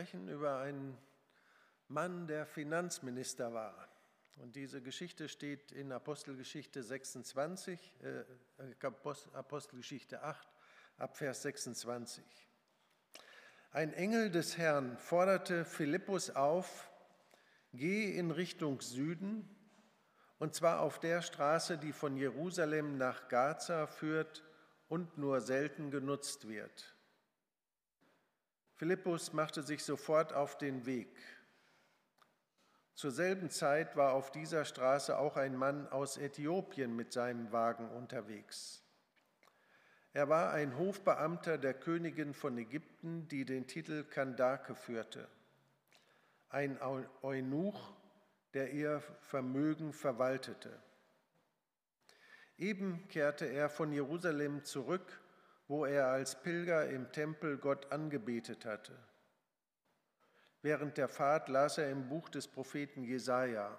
sprechen über einen Mann, der Finanzminister war. Und diese Geschichte steht in Apostelgeschichte 26, äh, Apostelgeschichte 8, ab Vers 26. Ein Engel des Herrn forderte Philippus auf, geh in Richtung Süden, und zwar auf der Straße, die von Jerusalem nach Gaza führt und nur selten genutzt wird. Philippus machte sich sofort auf den Weg. Zur selben Zeit war auf dieser Straße auch ein Mann aus Äthiopien mit seinem Wagen unterwegs. Er war ein Hofbeamter der Königin von Ägypten, die den Titel Kandake führte, ein Eunuch, der ihr Vermögen verwaltete. Eben kehrte er von Jerusalem zurück wo er als Pilger im Tempel Gott angebetet hatte. Während der Fahrt las er im Buch des Propheten Jesaja.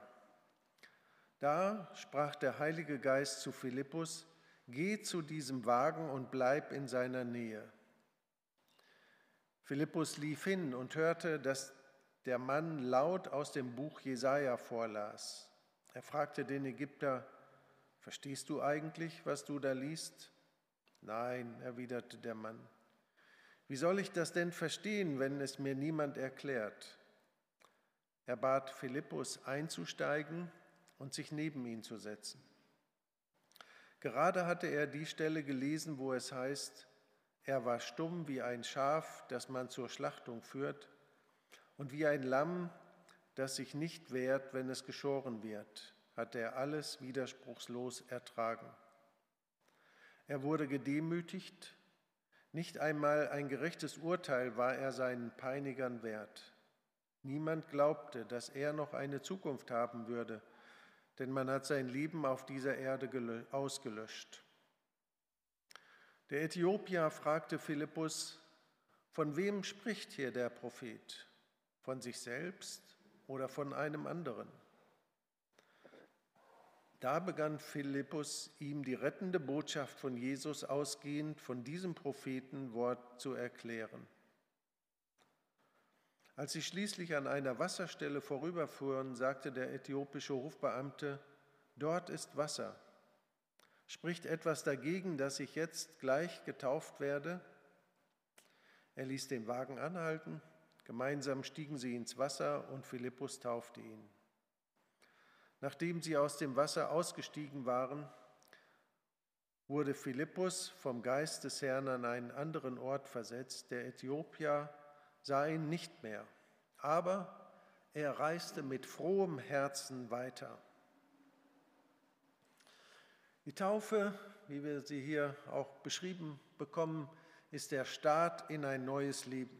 Da sprach der Heilige Geist zu Philippus: Geh zu diesem Wagen und bleib in seiner Nähe. Philippus lief hin und hörte, dass der Mann laut aus dem Buch Jesaja vorlas. Er fragte den Ägypter: Verstehst du eigentlich, was du da liest? Nein, erwiderte der Mann. Wie soll ich das denn verstehen, wenn es mir niemand erklärt? Er bat Philippus einzusteigen und sich neben ihn zu setzen. Gerade hatte er die Stelle gelesen, wo es heißt, er war stumm wie ein Schaf, das man zur Schlachtung führt, und wie ein Lamm, das sich nicht wehrt, wenn es geschoren wird, hat er alles widerspruchslos ertragen. Er wurde gedemütigt, nicht einmal ein gerechtes Urteil war er seinen Peinigern wert. Niemand glaubte, dass er noch eine Zukunft haben würde, denn man hat sein Leben auf dieser Erde ausgelöscht. Der Äthiopier fragte Philippus, von wem spricht hier der Prophet? Von sich selbst oder von einem anderen? Da begann Philippus ihm die rettende Botschaft von Jesus ausgehend von diesem Prophetenwort zu erklären. Als sie schließlich an einer Wasserstelle vorüberfuhren, sagte der äthiopische Hofbeamte, dort ist Wasser. Spricht etwas dagegen, dass ich jetzt gleich getauft werde? Er ließ den Wagen anhalten, gemeinsam stiegen sie ins Wasser und Philippus taufte ihn. Nachdem sie aus dem Wasser ausgestiegen waren, wurde Philippus vom Geist des Herrn an einen anderen Ort versetzt. Der Äthiopier sah ihn nicht mehr, aber er reiste mit frohem Herzen weiter. Die Taufe, wie wir sie hier auch beschrieben bekommen, ist der Start in ein neues Leben.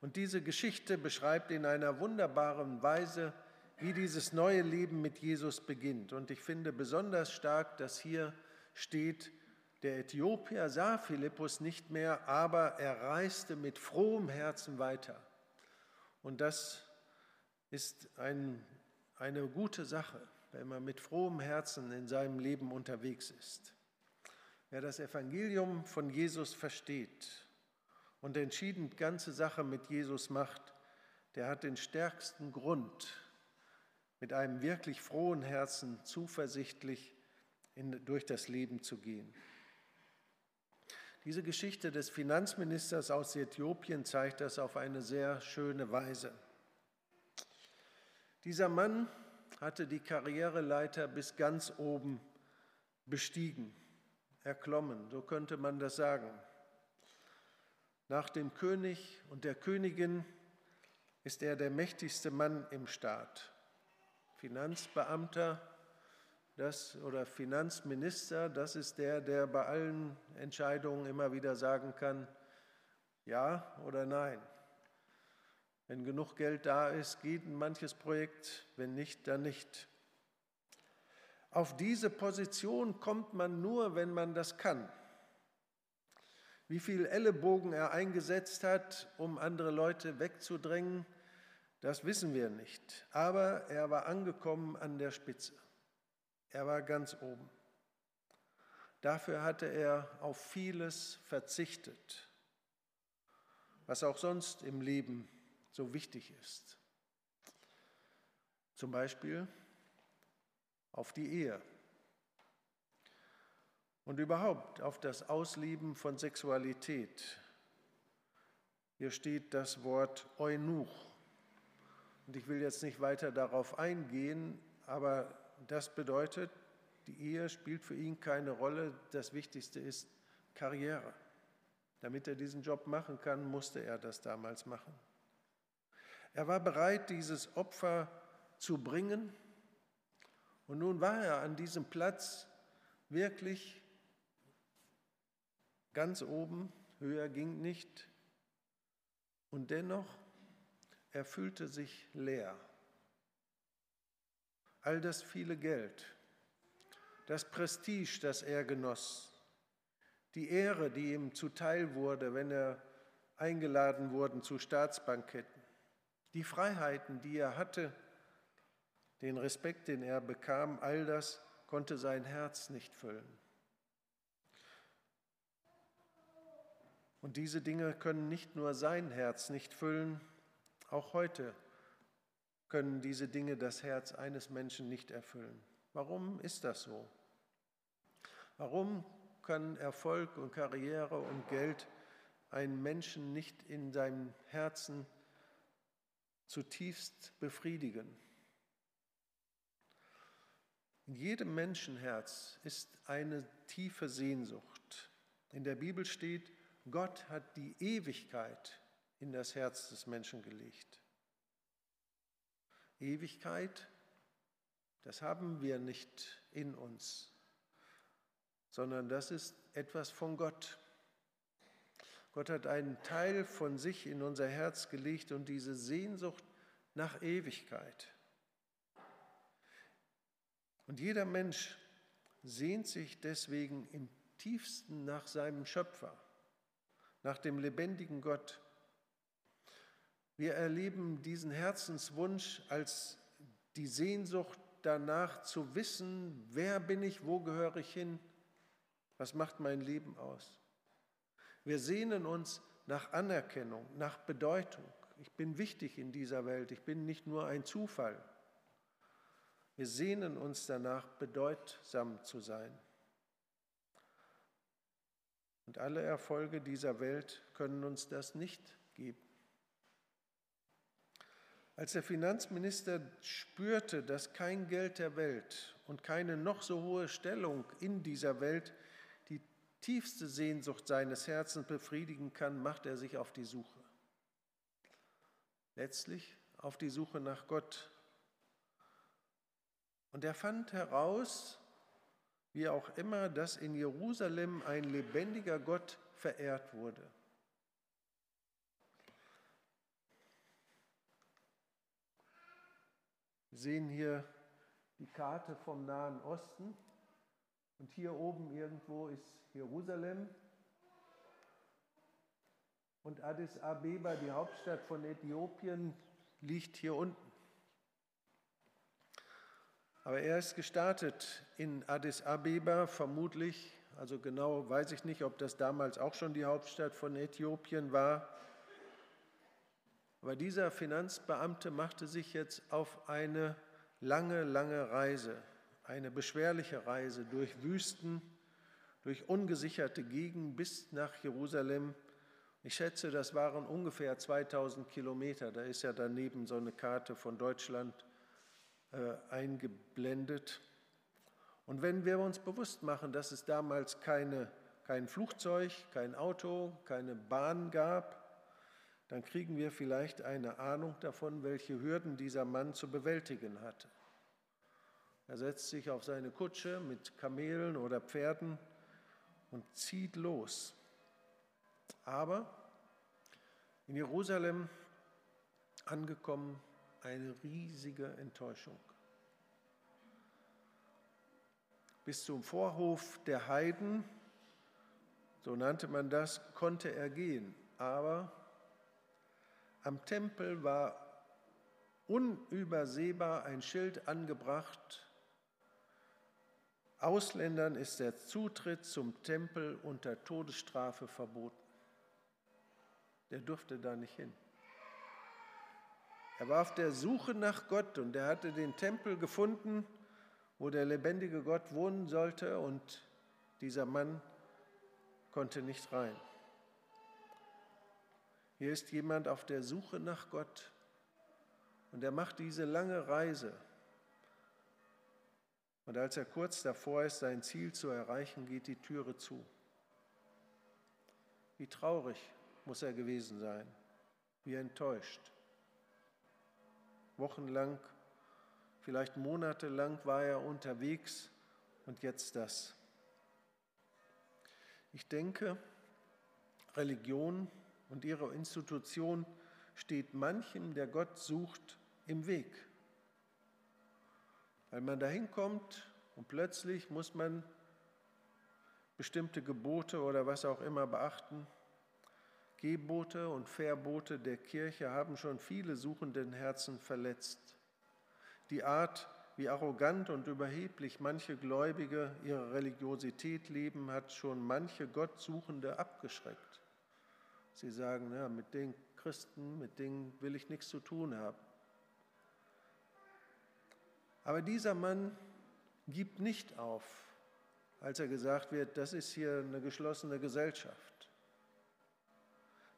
Und diese Geschichte beschreibt in einer wunderbaren Weise, wie dieses neue Leben mit Jesus beginnt. Und ich finde besonders stark, dass hier steht, der Äthiopier sah Philippus nicht mehr, aber er reiste mit frohem Herzen weiter. Und das ist ein, eine gute Sache, wenn man mit frohem Herzen in seinem Leben unterwegs ist. Wer das Evangelium von Jesus versteht und entschieden ganze Sache mit Jesus macht, der hat den stärksten Grund, mit einem wirklich frohen Herzen zuversichtlich in, durch das Leben zu gehen. Diese Geschichte des Finanzministers aus Äthiopien zeigt das auf eine sehr schöne Weise. Dieser Mann hatte die Karriereleiter bis ganz oben bestiegen, erklommen, so könnte man das sagen. Nach dem König und der Königin ist er der mächtigste Mann im Staat. Finanzbeamter das, oder Finanzminister, das ist der, der bei allen Entscheidungen immer wieder sagen kann, ja oder nein. Wenn genug Geld da ist, geht manches Projekt, wenn nicht, dann nicht. Auf diese Position kommt man nur, wenn man das kann. Wie viel Ellenbogen er eingesetzt hat, um andere Leute wegzudrängen, das wissen wir nicht. Aber er war angekommen an der Spitze. Er war ganz oben. Dafür hatte er auf vieles verzichtet, was auch sonst im Leben so wichtig ist. Zum Beispiel auf die Ehe und überhaupt auf das Ausleben von Sexualität. Hier steht das Wort Eunuch. Und ich will jetzt nicht weiter darauf eingehen, aber das bedeutet, die Ehe spielt für ihn keine Rolle. Das Wichtigste ist Karriere. Damit er diesen Job machen kann, musste er das damals machen. Er war bereit, dieses Opfer zu bringen. Und nun war er an diesem Platz wirklich ganz oben, höher ging nicht. Und dennoch, er fühlte sich leer. All das viele Geld, das Prestige, das er genoss, die Ehre, die ihm zuteil wurde, wenn er eingeladen wurde zu Staatsbanketten, die Freiheiten, die er hatte, den Respekt, den er bekam, all das konnte sein Herz nicht füllen. Und diese Dinge können nicht nur sein Herz nicht füllen, auch heute können diese Dinge das Herz eines Menschen nicht erfüllen. Warum ist das so? Warum können Erfolg und Karriere und Geld einen Menschen nicht in seinem Herzen zutiefst befriedigen? In jedem Menschenherz ist eine tiefe Sehnsucht. In der Bibel steht, Gott hat die Ewigkeit in das Herz des Menschen gelegt. Ewigkeit, das haben wir nicht in uns, sondern das ist etwas von Gott. Gott hat einen Teil von sich in unser Herz gelegt und diese Sehnsucht nach Ewigkeit. Und jeder Mensch sehnt sich deswegen im tiefsten nach seinem Schöpfer nach dem lebendigen Gott. Wir erleben diesen Herzenswunsch als die Sehnsucht danach zu wissen, wer bin ich, wo gehöre ich hin, was macht mein Leben aus. Wir sehnen uns nach Anerkennung, nach Bedeutung. Ich bin wichtig in dieser Welt, ich bin nicht nur ein Zufall. Wir sehnen uns danach, bedeutsam zu sein. Und alle Erfolge dieser Welt können uns das nicht geben. Als der Finanzminister spürte, dass kein Geld der Welt und keine noch so hohe Stellung in dieser Welt die tiefste Sehnsucht seines Herzens befriedigen kann, macht er sich auf die Suche. Letztlich auf die Suche nach Gott. Und er fand heraus, wie auch immer, dass in Jerusalem ein lebendiger Gott verehrt wurde. Wir sehen hier die Karte vom Nahen Osten und hier oben irgendwo ist Jerusalem und Addis Abeba, die Hauptstadt von Äthiopien, liegt hier unten. Aber er ist gestartet in Addis Abeba, vermutlich, also genau weiß ich nicht, ob das damals auch schon die Hauptstadt von Äthiopien war. Aber dieser Finanzbeamte machte sich jetzt auf eine lange, lange Reise, eine beschwerliche Reise durch Wüsten, durch ungesicherte Gegenden bis nach Jerusalem. Ich schätze, das waren ungefähr 2000 Kilometer. Da ist ja daneben so eine Karte von Deutschland äh, eingeblendet. Und wenn wir uns bewusst machen, dass es damals keine, kein Flugzeug, kein Auto, keine Bahn gab, dann kriegen wir vielleicht eine Ahnung davon, welche Hürden dieser Mann zu bewältigen hatte. Er setzt sich auf seine Kutsche mit Kamelen oder Pferden und zieht los. Aber in Jerusalem angekommen, eine riesige Enttäuschung. Bis zum Vorhof der Heiden, so nannte man das, konnte er gehen. Aber am Tempel war unübersehbar ein Schild angebracht. Ausländern ist der Zutritt zum Tempel unter Todesstrafe verboten. Der durfte da nicht hin. Er war auf der Suche nach Gott und er hatte den Tempel gefunden, wo der lebendige Gott wohnen sollte und dieser Mann konnte nicht rein. Hier ist jemand auf der Suche nach Gott und er macht diese lange Reise. Und als er kurz davor ist, sein Ziel zu erreichen, geht die Türe zu. Wie traurig muss er gewesen sein, wie enttäuscht. Wochenlang, vielleicht monatelang war er unterwegs und jetzt das. Ich denke, Religion und ihre Institution steht manchem, der Gott sucht, im Weg. Weil man dahin kommt und plötzlich muss man bestimmte Gebote oder was auch immer beachten. Gebote und Verbote der Kirche haben schon viele suchenden Herzen verletzt. Die Art, wie arrogant und überheblich manche Gläubige ihre Religiosität leben, hat schon manche Gottsuchende abgeschreckt. Sie sagen, ja, mit den Christen, mit denen will ich nichts zu tun haben. Aber dieser Mann gibt nicht auf, als er gesagt wird, das ist hier eine geschlossene Gesellschaft.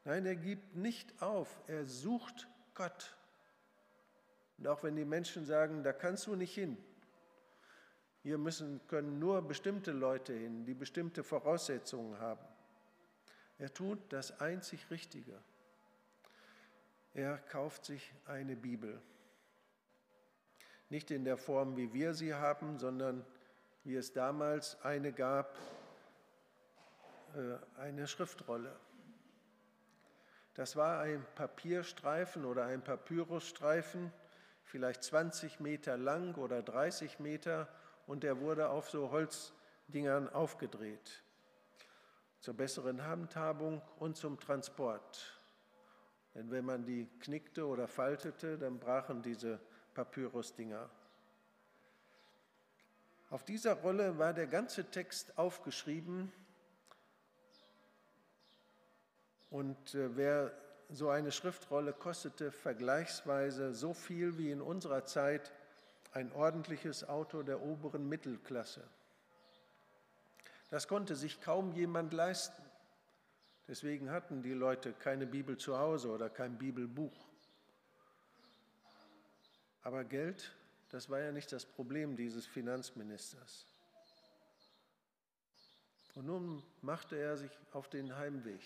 Nein, er gibt nicht auf, er sucht Gott. Und auch wenn die Menschen sagen, da kannst du nicht hin, hier müssen, können nur bestimmte Leute hin, die bestimmte Voraussetzungen haben. Er tut das einzig Richtige. Er kauft sich eine Bibel. Nicht in der Form, wie wir sie haben, sondern wie es damals eine gab, äh, eine Schriftrolle. Das war ein Papierstreifen oder ein Papyrusstreifen, vielleicht 20 Meter lang oder 30 Meter, und der wurde auf so Holzdingern aufgedreht. Zur besseren Handhabung und zum Transport. Denn wenn man die knickte oder faltete, dann brachen diese Papyrusdinger. Auf dieser Rolle war der ganze Text aufgeschrieben und äh, wer so eine Schriftrolle kostete vergleichsweise so viel wie in unserer Zeit ein ordentliches Auto der oberen Mittelklasse. Das konnte sich kaum jemand leisten. Deswegen hatten die Leute keine Bibel zu Hause oder kein Bibelbuch. Aber Geld, das war ja nicht das Problem dieses Finanzministers. Und nun machte er sich auf den Heimweg.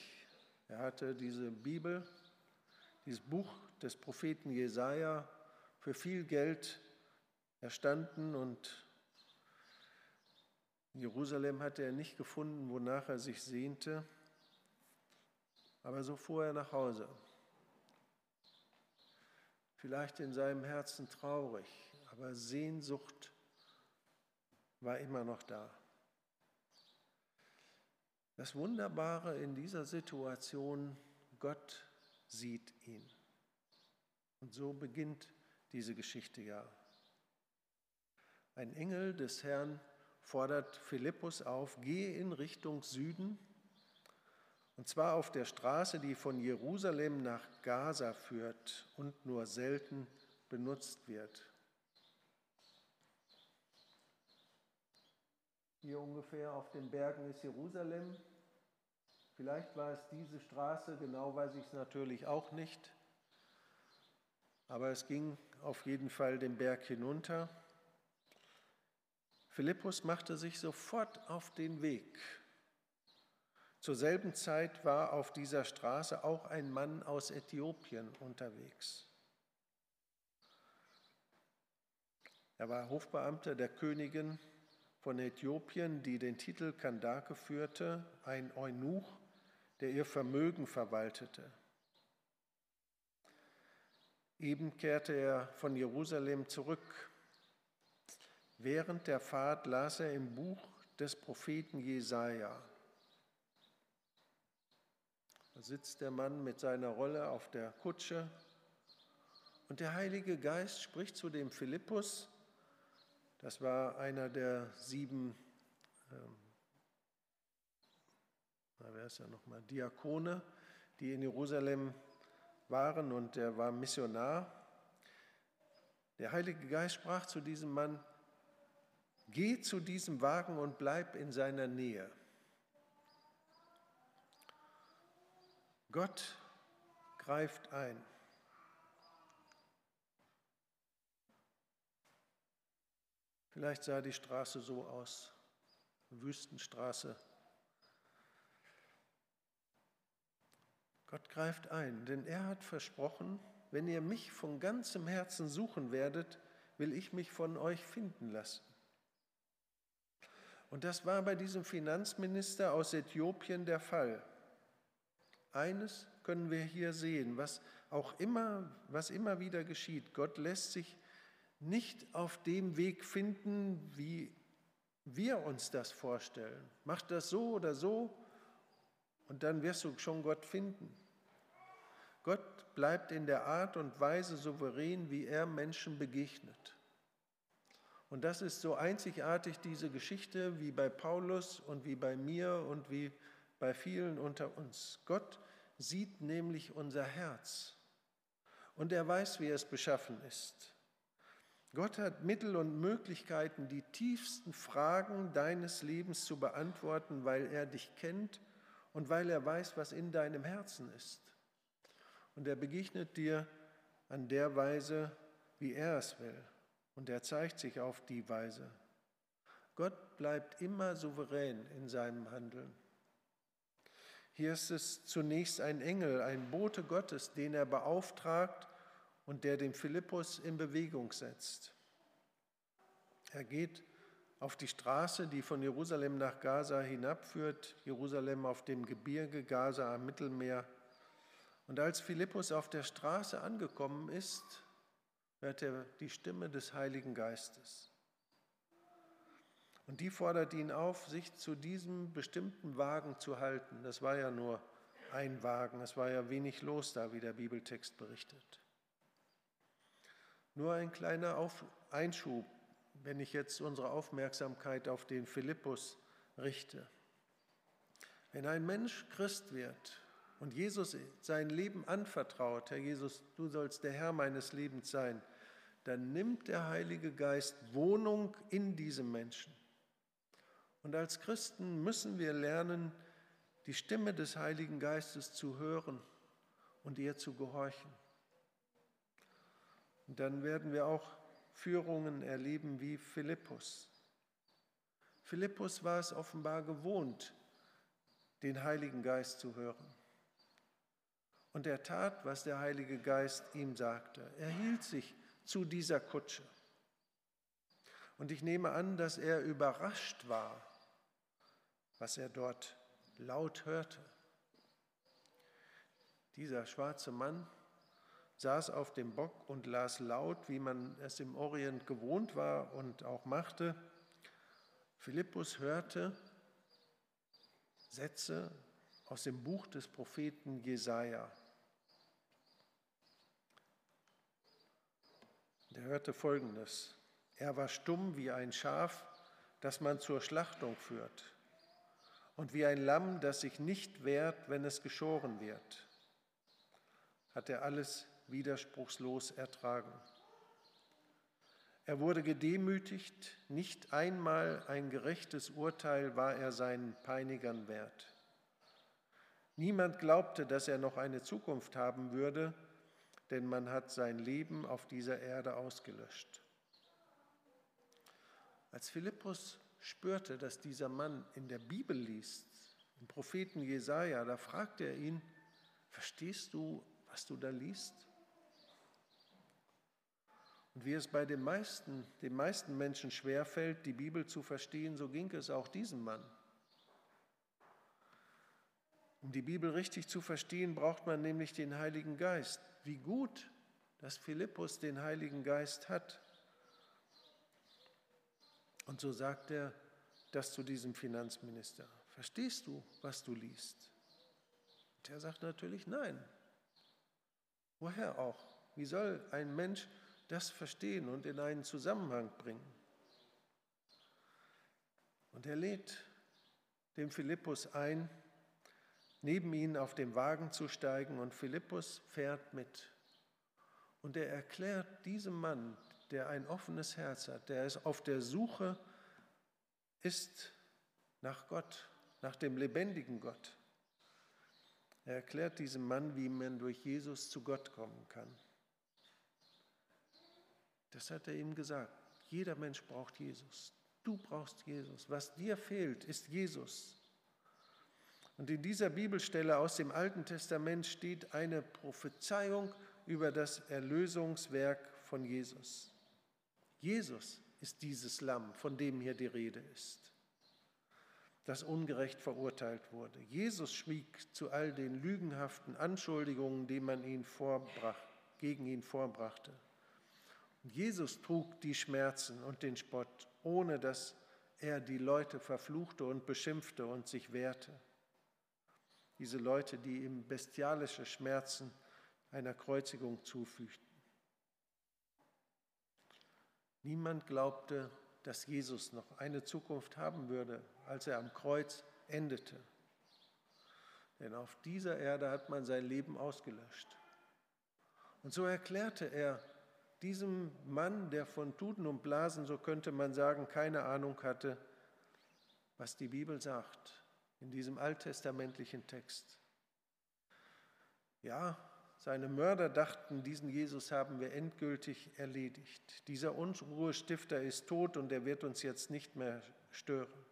Er hatte diese Bibel, dieses Buch des Propheten Jesaja für viel Geld erstanden und Jerusalem hatte er nicht gefunden, wonach er sich sehnte, aber so fuhr er nach Hause vielleicht in seinem Herzen traurig, aber Sehnsucht war immer noch da. Das Wunderbare in dieser Situation, Gott sieht ihn. Und so beginnt diese Geschichte ja. Ein Engel des Herrn fordert Philippus auf, gehe in Richtung Süden und zwar auf der Straße, die von Jerusalem nach Gaza führt und nur selten benutzt wird. Hier ungefähr auf den Bergen ist Jerusalem. Vielleicht war es diese Straße, genau weiß ich es natürlich auch nicht. Aber es ging auf jeden Fall den Berg hinunter. Philippus machte sich sofort auf den Weg zur selben Zeit war auf dieser Straße auch ein Mann aus Äthiopien unterwegs. Er war Hofbeamter der Königin von Äthiopien, die den Titel Kandake führte, ein Eunuch, der ihr Vermögen verwaltete. Eben kehrte er von Jerusalem zurück. Während der Fahrt las er im Buch des Propheten Jesaja. Da sitzt der Mann mit seiner Rolle auf der Kutsche und der Heilige Geist spricht zu dem Philippus, das war einer der sieben, ähm, wer ist ja nochmal, Diakone, die in Jerusalem waren und er war Missionar. Der Heilige Geist sprach zu diesem Mann, geh zu diesem Wagen und bleib in seiner Nähe. Gott greift ein. Vielleicht sah die Straße so aus, Wüstenstraße. Gott greift ein, denn er hat versprochen, wenn ihr mich von ganzem Herzen suchen werdet, will ich mich von euch finden lassen. Und das war bei diesem Finanzminister aus Äthiopien der Fall. Eines können wir hier sehen, was auch immer, was immer wieder geschieht. Gott lässt sich nicht auf dem Weg finden, wie wir uns das vorstellen. Mach das so oder so und dann wirst du schon Gott finden. Gott bleibt in der Art und Weise souverän, wie er Menschen begegnet. Und das ist so einzigartig, diese Geschichte, wie bei Paulus und wie bei mir und wie bei vielen unter uns. Gott sieht nämlich unser Herz und er weiß, wie es beschaffen ist. Gott hat Mittel und Möglichkeiten, die tiefsten Fragen deines Lebens zu beantworten, weil er dich kennt und weil er weiß, was in deinem Herzen ist. Und er begegnet dir an der Weise, wie er es will. Und er zeigt sich auf die Weise. Gott bleibt immer souverän in seinem Handeln. Hier ist es zunächst ein Engel, ein Bote Gottes, den er beauftragt, und der den Philippus in Bewegung setzt. Er geht auf die Straße, die von Jerusalem nach Gaza hinabführt, Jerusalem auf dem Gebirge, Gaza am Mittelmeer. Und als Philippus auf der Straße angekommen ist, hört er die Stimme des Heiligen Geistes. Und die fordert ihn auf, sich zu diesem bestimmten Wagen zu halten. Das war ja nur ein Wagen, es war ja wenig los da, wie der Bibeltext berichtet. Nur ein kleiner Auf Einschub, wenn ich jetzt unsere Aufmerksamkeit auf den Philippus richte. Wenn ein Mensch Christ wird und Jesus sein Leben anvertraut, Herr Jesus, du sollst der Herr meines Lebens sein, dann nimmt der Heilige Geist Wohnung in diesem Menschen. Und als Christen müssen wir lernen, die Stimme des Heiligen Geistes zu hören und ihr zu gehorchen. Und dann werden wir auch Führungen erleben wie Philippus. Philippus war es offenbar gewohnt, den Heiligen Geist zu hören. Und er tat, was der Heilige Geist ihm sagte. Er hielt sich zu dieser Kutsche. Und ich nehme an, dass er überrascht war, was er dort laut hörte. Dieser schwarze Mann saß auf dem Bock und las laut, wie man es im Orient gewohnt war und auch machte. Philippus hörte Sätze aus dem Buch des Propheten Jesaja. Er hörte folgendes: Er war stumm wie ein Schaf, das man zur Schlachtung führt, und wie ein Lamm, das sich nicht wehrt, wenn es geschoren wird. Hat er alles widerspruchslos ertragen. Er wurde gedemütigt, nicht einmal ein gerechtes Urteil war er seinen Peinigern wert. Niemand glaubte, dass er noch eine Zukunft haben würde, denn man hat sein Leben auf dieser Erde ausgelöscht. Als Philippus spürte, dass dieser Mann in der Bibel liest, im Propheten Jesaja, da fragte er ihn: Verstehst du, was du da liest? Und wie es bei den meisten, den meisten Menschen schwerfällt, die Bibel zu verstehen, so ging es auch diesem Mann. Um die Bibel richtig zu verstehen, braucht man nämlich den Heiligen Geist. Wie gut, dass Philippus den Heiligen Geist hat. Und so sagt er das zu diesem Finanzminister. Verstehst du, was du liest? Und er sagt natürlich nein. Woher auch? Wie soll ein Mensch das verstehen und in einen Zusammenhang bringen. Und er lädt den Philippus ein, neben ihn auf den Wagen zu steigen und Philippus fährt mit. Und er erklärt diesem Mann, der ein offenes Herz hat, der ist auf der Suche ist nach Gott, nach dem lebendigen Gott. Er erklärt diesem Mann, wie man durch Jesus zu Gott kommen kann. Das hat er ihm gesagt. Jeder Mensch braucht Jesus. Du brauchst Jesus. Was dir fehlt, ist Jesus. Und in dieser Bibelstelle aus dem Alten Testament steht eine Prophezeiung über das Erlösungswerk von Jesus. Jesus ist dieses Lamm, von dem hier die Rede ist, das ungerecht verurteilt wurde. Jesus schwieg zu all den lügenhaften Anschuldigungen, die man ihn gegen ihn vorbrachte. Und Jesus trug die Schmerzen und den Spott, ohne dass er die Leute verfluchte und beschimpfte und sich wehrte. Diese Leute, die ihm bestialische Schmerzen einer Kreuzigung zufügten. Niemand glaubte, dass Jesus noch eine Zukunft haben würde, als er am Kreuz endete. Denn auf dieser Erde hat man sein Leben ausgelöscht. Und so erklärte er diesem Mann, der von Tuten und Blasen, so könnte man sagen, keine Ahnung hatte, was die Bibel sagt in diesem alttestamentlichen Text. Ja, seine Mörder dachten, diesen Jesus haben wir endgültig erledigt. Dieser Unruhestifter ist tot und er wird uns jetzt nicht mehr stören.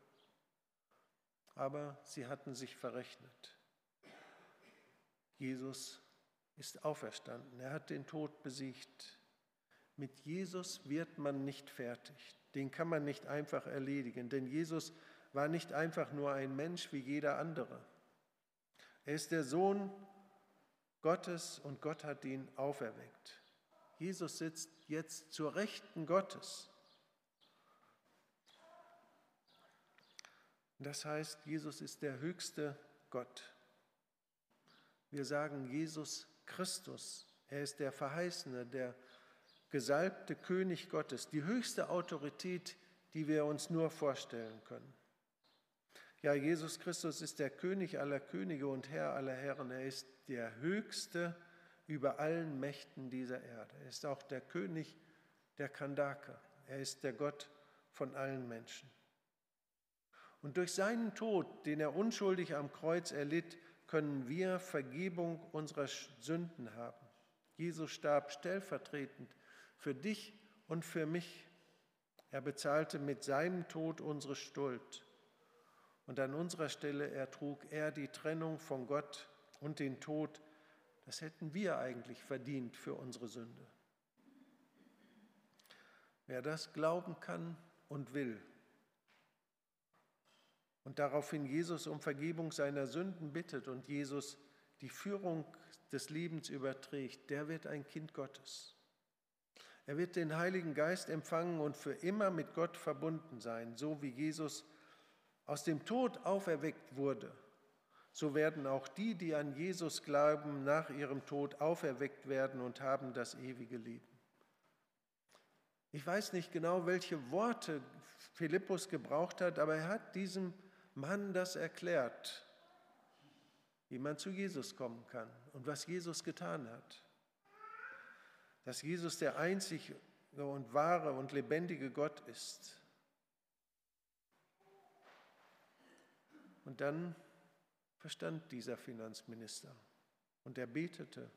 Aber sie hatten sich verrechnet. Jesus ist auferstanden. Er hat den Tod besiegt. Mit Jesus wird man nicht fertig. Den kann man nicht einfach erledigen, denn Jesus war nicht einfach nur ein Mensch wie jeder andere. Er ist der Sohn Gottes und Gott hat ihn auferweckt. Jesus sitzt jetzt zur Rechten Gottes. Das heißt, Jesus ist der höchste Gott. Wir sagen Jesus Christus. Er ist der Verheißene, der gesalbte König Gottes, die höchste Autorität, die wir uns nur vorstellen können. Ja, Jesus Christus ist der König aller Könige und Herr aller Herren. Er ist der Höchste über allen Mächten dieser Erde. Er ist auch der König der Kandake. Er ist der Gott von allen Menschen. Und durch seinen Tod, den er unschuldig am Kreuz erlitt, können wir Vergebung unserer Sünden haben. Jesus starb stellvertretend für dich und für mich. Er bezahlte mit seinem Tod unsere Schuld. Und an unserer Stelle ertrug er die Trennung von Gott und den Tod, das hätten wir eigentlich verdient für unsere Sünde. Wer das glauben kann und will und daraufhin Jesus um Vergebung seiner Sünden bittet und Jesus die Führung des Lebens überträgt, der wird ein Kind Gottes. Er wird den Heiligen Geist empfangen und für immer mit Gott verbunden sein, so wie Jesus aus dem Tod auferweckt wurde so werden auch die, die an Jesus glauben, nach ihrem Tod auferweckt werden und haben das ewige Leben. Ich weiß nicht genau, welche Worte Philippus gebraucht hat, aber er hat diesem Mann das erklärt, wie man zu Jesus kommen kann und was Jesus getan hat. Dass Jesus der einzige und wahre und lebendige Gott ist. Und dann verstand dieser Finanzminister. Und er betete.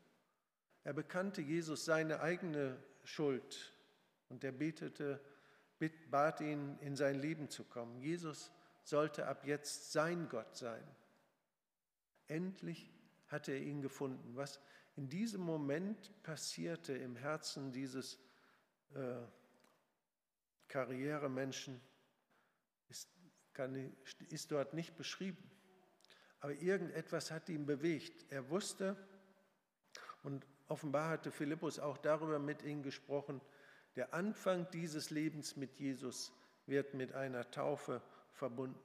Er bekannte Jesus seine eigene Schuld und er betete, bat ihn, in sein Leben zu kommen. Jesus sollte ab jetzt sein Gott sein. Endlich hatte er ihn gefunden. Was in diesem Moment passierte im Herzen dieses äh, Karrieremenschen, ist, kann, ist dort nicht beschrieben aber irgendetwas hat ihn bewegt. Er wusste, und offenbar hatte Philippus auch darüber mit ihm gesprochen, der Anfang dieses Lebens mit Jesus wird mit einer Taufe verbunden.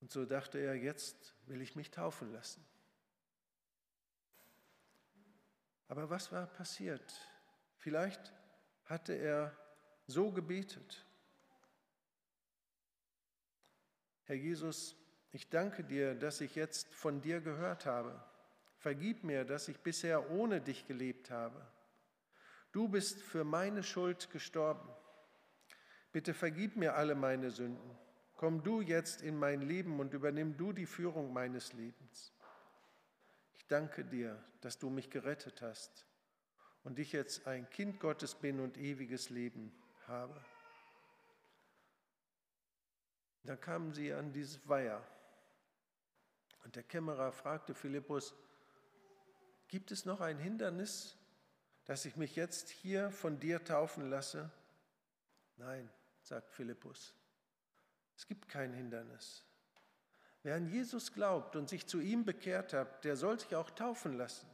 Und so dachte er, jetzt will ich mich taufen lassen. Aber was war passiert? Vielleicht hatte er so gebetet. Herr Jesus, ich danke dir, dass ich jetzt von dir gehört habe. Vergib mir, dass ich bisher ohne dich gelebt habe. Du bist für meine Schuld gestorben. Bitte vergib mir alle meine Sünden. Komm du jetzt in mein Leben und übernimm du die Führung meines Lebens. Ich danke dir, dass du mich gerettet hast und ich jetzt ein Kind Gottes bin und ewiges Leben habe. Dann kamen sie an dieses Weiher und der Kämmerer fragte Philippus, gibt es noch ein Hindernis, dass ich mich jetzt hier von dir taufen lasse? Nein, sagt Philippus. Es gibt kein Hindernis. Wer an Jesus glaubt und sich zu ihm bekehrt hat, der soll sich auch taufen lassen.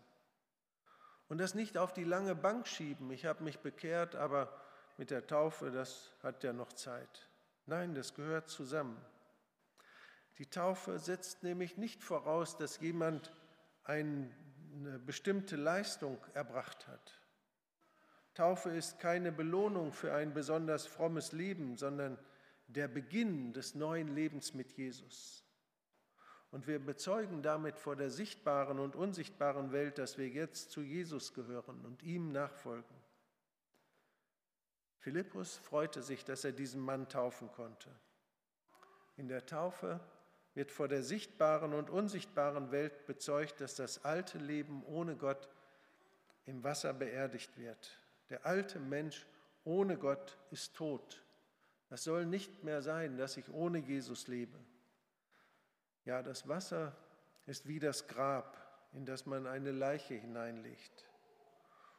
Und das nicht auf die lange Bank schieben. Ich habe mich bekehrt, aber mit der Taufe, das hat ja noch Zeit. Nein, das gehört zusammen. Die Taufe setzt nämlich nicht voraus, dass jemand eine bestimmte Leistung erbracht hat. Taufe ist keine Belohnung für ein besonders frommes Leben, sondern der Beginn des neuen Lebens mit Jesus. Und wir bezeugen damit vor der sichtbaren und unsichtbaren Welt, dass wir jetzt zu Jesus gehören und ihm nachfolgen. Philippus freute sich, dass er diesen Mann taufen konnte. In der Taufe wird vor der sichtbaren und unsichtbaren Welt bezeugt, dass das alte Leben ohne Gott im Wasser beerdigt wird. Der alte Mensch ohne Gott ist tot. Das soll nicht mehr sein, dass ich ohne Jesus lebe. Ja, das Wasser ist wie das Grab, in das man eine Leiche hineinlegt.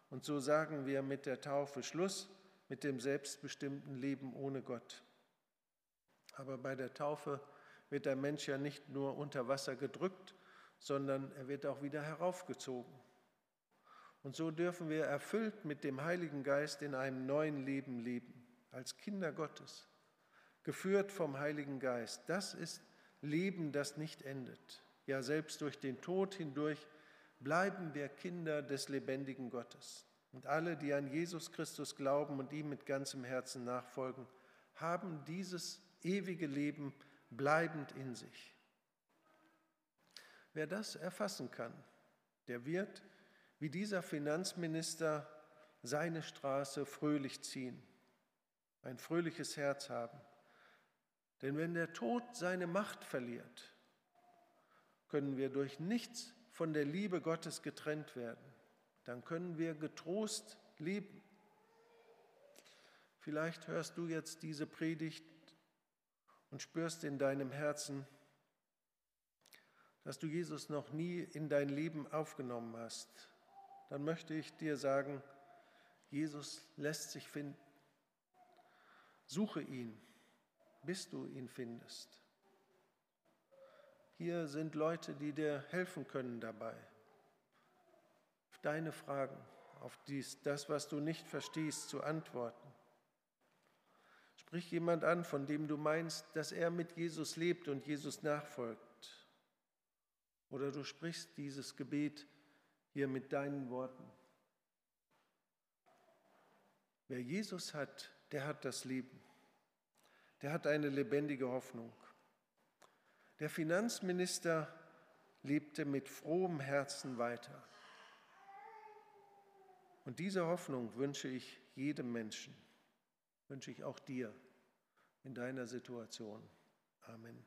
Und so sagen wir mit der Taufe Schluss mit dem selbstbestimmten Leben ohne Gott. Aber bei der Taufe wird der Mensch ja nicht nur unter Wasser gedrückt, sondern er wird auch wieder heraufgezogen. Und so dürfen wir erfüllt mit dem Heiligen Geist in einem neuen Leben leben als Kinder Gottes, geführt vom Heiligen Geist. Das ist Leben, das nicht endet. Ja, selbst durch den Tod hindurch bleiben wir Kinder des lebendigen Gottes. Und alle, die an Jesus Christus glauben und ihm mit ganzem Herzen nachfolgen, haben dieses ewige Leben bleibend in sich. Wer das erfassen kann, der wird, wie dieser Finanzminister, seine Straße fröhlich ziehen ein fröhliches Herz haben. Denn wenn der Tod seine Macht verliert, können wir durch nichts von der Liebe Gottes getrennt werden. Dann können wir getrost leben. Vielleicht hörst du jetzt diese Predigt und spürst in deinem Herzen, dass du Jesus noch nie in dein Leben aufgenommen hast. Dann möchte ich dir sagen, Jesus lässt sich finden. Suche ihn, bis du ihn findest. Hier sind Leute, die dir helfen können dabei. Deine Fragen, auf dies, das, was du nicht verstehst, zu antworten. Sprich jemand an, von dem du meinst, dass er mit Jesus lebt und Jesus nachfolgt. Oder du sprichst dieses Gebet hier mit deinen Worten. Wer Jesus hat, der hat das Leben. Der hat eine lebendige Hoffnung. Der Finanzminister lebte mit frohem Herzen weiter. Und diese Hoffnung wünsche ich jedem Menschen, wünsche ich auch dir in deiner Situation. Amen.